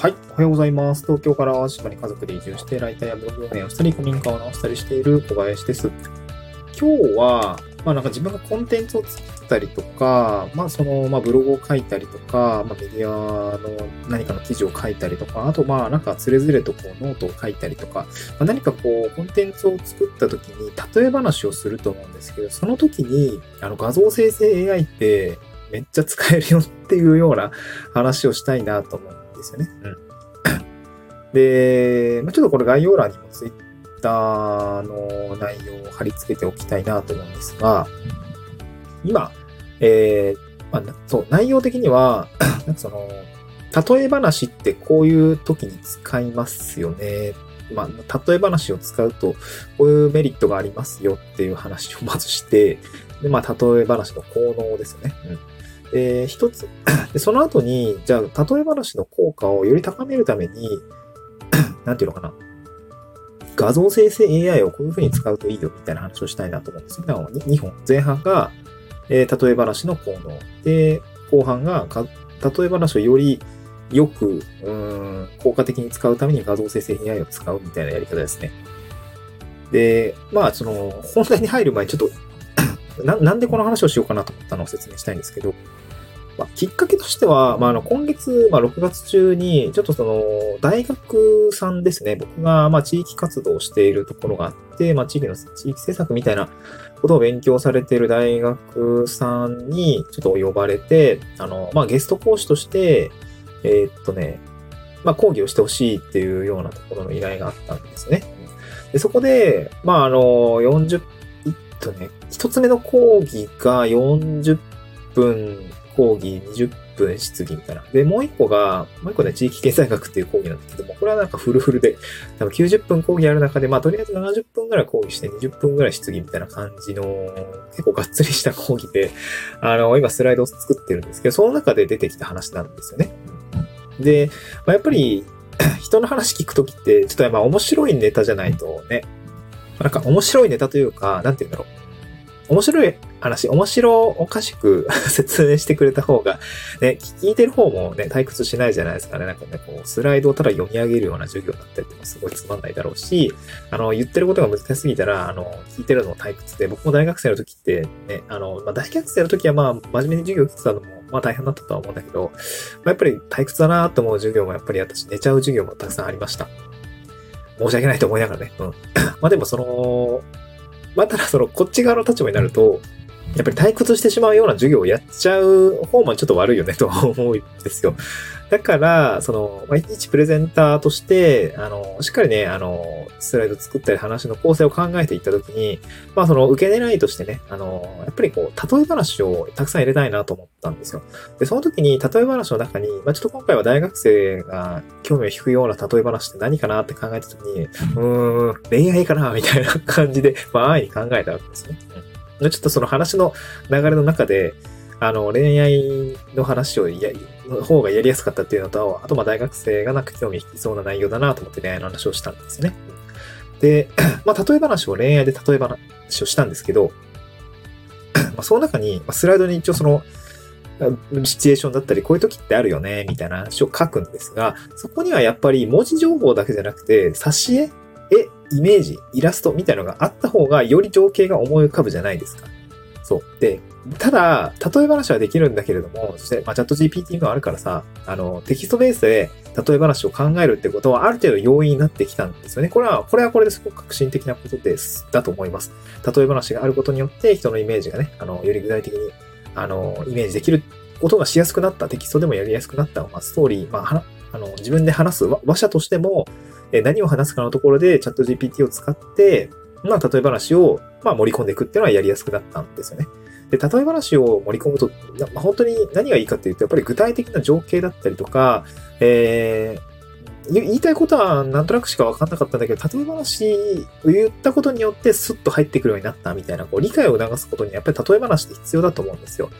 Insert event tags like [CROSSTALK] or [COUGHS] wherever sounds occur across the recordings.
はい。おはようございます。東京から島に家族で移住して、ライターやブログ運営をしたり、古民家を直したりしている小林です。今日は、まあなんか自分がコンテンツを作ったりとか、まあその、まあブログを書いたりとか、まあメディアの何かの記事を書いたりとか、あとまあなんかつれづれとこうノートを書いたりとか、まあ、何かこうコンテンツを作った時に例え話をすると思うんですけど、その時にあの画像生成 AI ってめっちゃ使えるよっていうような話をしたいなと思うですよね。うん。[COUGHS] で、まあ、ちょっとこれ概要欄にもツイッターの内容を貼り付けておきたいなと思うんですが、今、えー、まあ、そう、内容的には、[COUGHS] なんかその、例え話ってこういう時に使いますよね。まあ、例え話を使うと、こういうメリットがありますよっていう話をまずして、で、まあ、例え話の効能ですよね。うん。で、一つ、[COUGHS] その後に、じゃあ、例え話の効果をより高めるために、[COUGHS] なんていうのかな。画像生成 AI をこういう風に使うといいよみたいな話をしたいなと思うんですよ。2本。前半が、えー、例え話の効能。で、後半がか、例え話をよりよく、うん、効果的に使うために画像生成 AI を使うみたいなやり方ですね。で、まあ、その、本題に入る前にちょっと [COUGHS] な、なんでこの話をしようかなと思ったのを説明したいんですけど、まあ、きっかけとしては、まあ、あの、今月、まあ、6月中に、ちょっとその、大学さんですね、僕が、まあ、地域活動をしているところがあって、まあ、地域の、地域政策みたいなことを勉強されている大学さんに、ちょっと呼ばれて、あの、まあ、ゲスト講師として、えー、っとね、まあ、講義をしてほしいっていうようなところの依頼があったんですね。で、そこで、まあ、あの、40、えっとね、一つ目の講義が40分講義20分質疑みたいな。で、もう一個が、もう一個ね、地域経済学っていう講義なんだけども、これはなんかフルフルで、多分90分講義ある中で、まあとりあえず70分ぐらい講義して20分ぐらい質疑みたいな感じの、結構がっつりした講義で、あの、今スライドを作ってるんですけど、その中で出てきた話なんですよね。で、まあ、やっぱり、[CLEARS THROAT] 人の話聞くときって、ちょっとまあ面白いネタじゃないとね、なんか面白いネタというか、なんて言うんだろう。面白い話、面白おかしく [LAUGHS] 説明してくれた方が、ね、聞いてる方もね、退屈しないじゃないですかね。なんかね、こう、スライドをただ読み上げるような授業だったりとかすごいつまんないだろうし、あの、言ってることが難しすぎたら、あの、聞いてるのも退屈で、僕も大学生の時って、ね、あの、まあ、大学生の時はまあ、真面目に授業を受けてたのも、まあ大変だったとは思うんだけど、まあ、やっぱり退屈だなと思う授業もやっぱり私、寝ちゃう授業もたくさんありました。申し訳ないと思いながらね。うん。[LAUGHS] まあでもその、まあ、ただその、こっち側の立場になると、やっぱり退屈してしまうような授業をやっちゃう方もちょっと悪いよね [LAUGHS] と思うんですよ。だから、その、まあ、一プレゼンターとして、あの、しっかりね、あの、スライド作ったり話の構成を考えていったときに、まあ、その、受け狙いとしてね、あの、やっぱりこう、例え話をたくさん入れたいなと思ったんですよ。で、その時に、例え話の中に、まあ、ちょっと今回は大学生が興味を引くような例え話って何かなって考えた時に、うーん、恋愛かなみたいな感じで、まあ、安易に考えたわけですね。ちょっとその話の流れの中で、あの、恋愛の話をや、の方がやりやすかったっていうのと、あと、ま、大学生がなんか興味引きそうな内容だなと思って恋愛の話をしたんですね。で、[CLEARS THROAT] まあ、例え話を恋愛で例え話をしたんですけど、[CLEARS THROAT] まあ、その中に、スライドに一応その、シチュエーションだったり、こういう時ってあるよね、みたいな話を書くんですが、そこにはやっぱり文字情報だけじゃなくて、挿絵、絵、イメージ、イラストみたいのがあった方が、より情景が思い浮かぶじゃないですか。そう。で、ただ、例え話はできるんだけれども、そして、まあ、チャット GPT もあるからさ、あの、テキストベースで例え話を考えるってことは、ある程度容易になってきたんですよね。これは、これはこれですごく革新的なことです、だと思います。例え話があることによって、人のイメージがね、あの、より具体的に、あの、イメージできることがしやすくなった、テキストでもやりやすくなった、まあ、ストーリー、まあ、あの、自分で話す話者としても、え何を話すかのところでチャット GPT を使って、まあ、例え話を、まあ、盛り込んでいくっていうのはやりやすくなったんですよね。で、例え話を盛り込むと、まあ、本当に何がいいかっていうと、やっぱり具体的な情景だったりとか、えー、言いたいことはなんとなくしか分かんなかったんだけど、例え話を言ったことによってスッと入ってくるようになったみたいな、こう理解を促すことにやっぱり例え話って必要だと思うんですよ。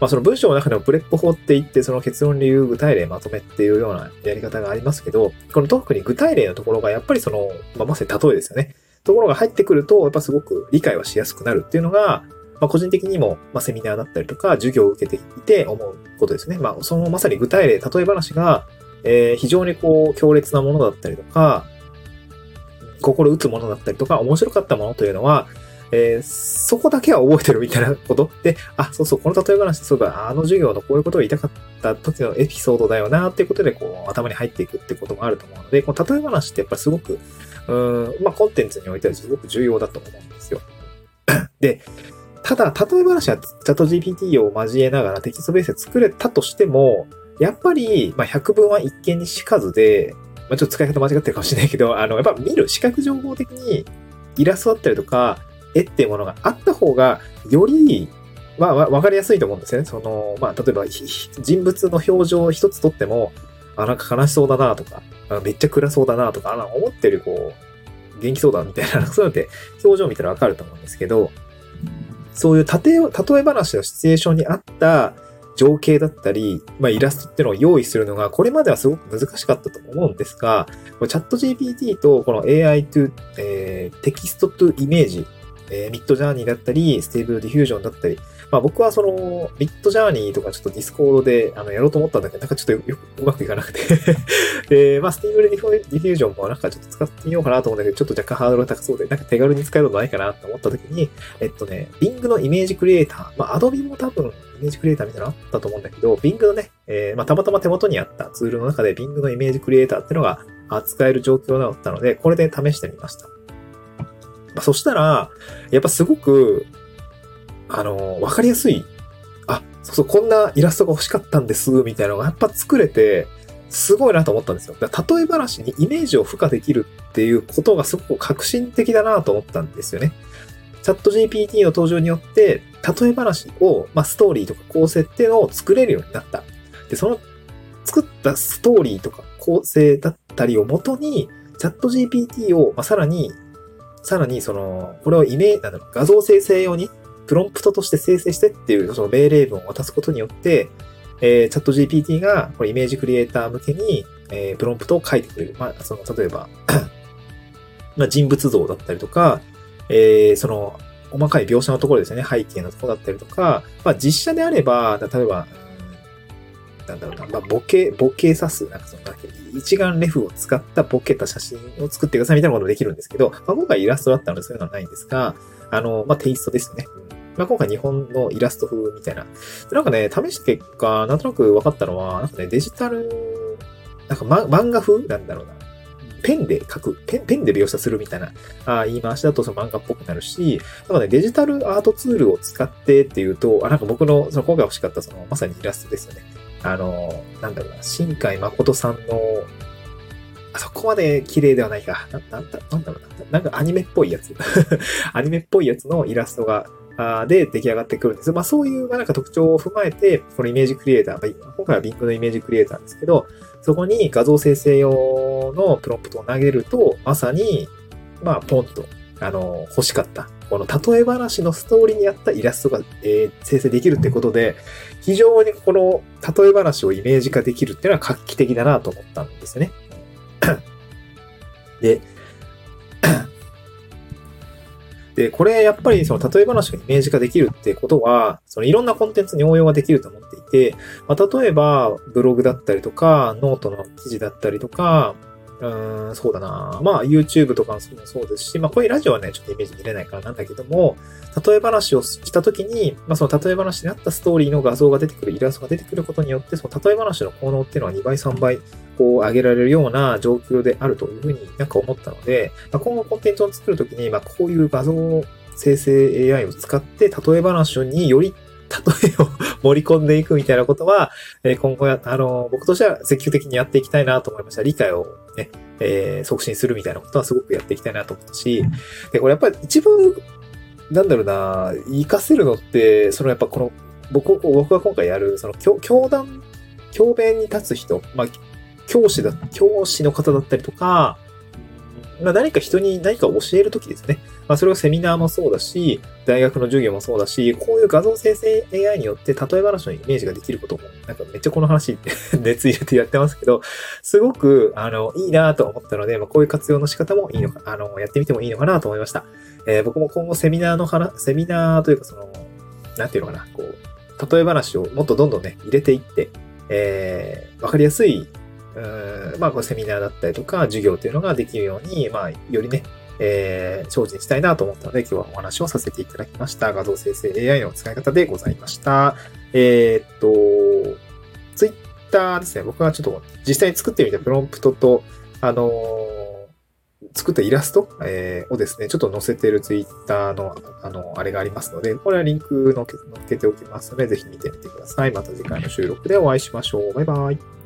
まあその文章の中でもプレップ法って言って、その結論理由具体例まとめっていうようなやり方がありますけど、この特に具体例のところがやっぱりその、まあまさに例えですよね。ところが入ってくると、やっぱすごく理解はしやすくなるっていうのが、まあ、個人的にも、まあ、セミナーだったりとか、授業を受けていて思うことですね。まあ、そのまさに具体例、例え話が、えー、非常にこう、強烈なものだったりとか、心打つものだったりとか、面白かったものというのは、えー、そこだけは覚えてるみたいなこと？[LAUGHS] で、あ、そうそう、この例え話、そういえば、あの授業のこういうことを言いたかった時のエピソードだよな、っていうことで、こう、頭に入っていくってこともあると思うので、この例え話ってやっぱりすごく、うん、まあ、コンテンツにおいてはすごく重要だと思うんですよ。[COUGHS] で、ただ、例え話はチャット GPT を交えながらテキストベースで作れたとしても、やっぱり、まあ、百聞は一見にしかずで、まあ、ちょっと使い方間違ってるかもしれないけど、あの、やっぱ見る視覚情報的にイラストだったりとか、絵っていうものがあった方が、より、まあ、わかりやすいと思うんですよね。その、まあ、例えば、人物の表情を一つとっても、あ、なんか悲しそうだなとか、めっちゃ暗そうだなとか、あ思ってる、こう、元気そうだみたいな、そういうのって表情見たらわかると思うんですけど、そういう例え、例え話のシチュエーションに合った情景だったり、まあ、イラストっていうのを用意するのが、これまではすごく難しかったと思うんですが、 ChatGPT とこの AI to、えー、テキスト to イメージえー、 Midjourney だったり、 Stable Diffusion だったり、まあ僕はその、 Midjourney とかちょっと Discord であのやろうと思ったんだけど、なんかちょっとよくうまくいかなくて [LAUGHS] で、まあ Stable Diffusion もなんかちょっと使ってみようかなと思うんだけど、ちょっと若干ハードルが高そうで、なんか手軽に使えることないかなと思った時に、えっとね、Bing のイメージクリエイター、まあ Adobe も多分イメージクリエイターみたいなのあったと思うんだけど、Bing のね、えー、まあたまたま手元にあったツールの中で Bing のイメージクリエイターっていうのが扱える状況だったので、これで試してみました。まあ、そしたら、やっぱすごく、あの、わかりやすい。あ、そうそう、こんなイラストが欲しかったんです、みたいなのがやっぱ作れて、すごいなと思ったんですよ。だ例え話にイメージを付加できるっていうことがすごく革新的だなと思ったんですよね。チャット GPT の登場によって、例え話を、まあ、ストーリーとか構成っていうのを作れるようになった。で、その作ったストーリーとか構成だったりをもとに、チャット GPT を、まあ、さらにさらに、その、これをイメージ、なんだろう、画像生成用に、プロンプトとして生成してっていう、その命令文を渡すことによって、えー、チャット GPT が、これイメージクリエイター向けに、えー、プロンプトを書いてくれる。まあ、その、例えば [COUGHS] まあ、人物像だったりとか、えー、その、細かい描写のところですね、背景のところだったりとか、まあ、実写であれば、例えば、なんだろうな、まあ、ボケ、ボケさす、なんかその、一眼レフを使ったボケた写真を作ってくださいみたいなこともできるんですけど、まあ、今回イラストだったのでそういうのはないんですが、あの、まあ、テイストですね。まあ、今回日本のイラスト風みたいな。なんかね、試した結果、なんとなく分かったのは、なんかね、デジタル、なんか、ま、漫画風なんだろうな。ペンで書く、ペン、ペンで描写するみたいな、あ言い回しだとその漫画っぽくなるし、なんかね、デジタルアートツールを使ってっていうと、あ、なんか僕の、その今回欲しかったその、まさにイラストですよね。あの、なんだろうな、新海誠さんの、あそこまで綺麗ではないか。な、なんだ、なんだろうな。なんかアニメっぽいやつ。[LAUGHS] アニメっぽいやつのイラストが、あで出来上がってくるんです。まあそういう、なんか特徴を踏まえて、このイメージクリエイター、まあ、今回は Bing のイメージクリエイターですけど、そこに画像生成用のプロンプトを投げると、まさに、まあポンと、あの、欲しかったこの例え話のストーリーに合ったイラストが、えー、生成できるってことで、非常にこの例え話をイメージ化できるっていうのは画期的だなと思ったんですね。で、で、これやっぱりその例え話がイメージ化できるってことは、そのいろんなコンテンツに応用ができると思っていて、まあ、例えばブログだったりとか、ノートの記事だったりとか、うん、そうだな。まあ、YouTube とかもそうですし、まあ、こういうラジオはね、ちょっとイメージ見れないからなんだけども、例え話をしたときに、まあ、その例え話にあったストーリーの画像が出てくる、イラストが出てくることによって、その例え話の効能っていうのは2倍、3倍、こう、上げられるような状況であるというふうになんか思ったので、まあ、今後コンテンツを作るときに、まあ、こういう画像生成 AI を使って、例え話により例えを盛り込んでいくみたいなことは、え今後や、あの、僕としては積極的にやっていきたいなと思いました。理解をね、えー、促進するみたいなことはすごくやっていきたいなと思ったし、で、これやっぱり一番、なんだろうな、活かせるのって、そのやっぱこの、僕、僕が今回やる、その教、教団、教鞭に立つ人、まあ、教師だ、教師の方だったりとか、まあ、何か人に何か教えるときですね。まあ、それはセミナーもそうだし、大学の授業もそうだし、こういう画像生成 AI によって例え話のイメージができることも、なんかめっちゃこの話 [LAUGHS] 熱入れてやってますけど、すごく、あの、いいなと思ったので、まあ、こういう活用の仕方もいいのか、あの、やってみてもいいのかなと思いました。えー、僕も今後セミナーの話、セミナーというかその、なんていうのかな、こう、例え話をもっとどんどんね、入れていって、えー、わかりやすいまあ、こうセミナーだったりとか、授業っていうのができるように、まあ、よりね、えー、精進したいなと思ったので、今日はお話をさせていただきました。画像生成 AI の使い方でございました。えー、っと、ツイッターですね。僕がちょっと実際に作ってみたプロンプトと、あのー作ったイラスト、えー、をですね、ちょっと載せてるツイッターの、あの、あれがありますので、これはリンクのっけておきますので、ぜひ見てみてください。また次回の収録でお会いしましょう。バイバイ。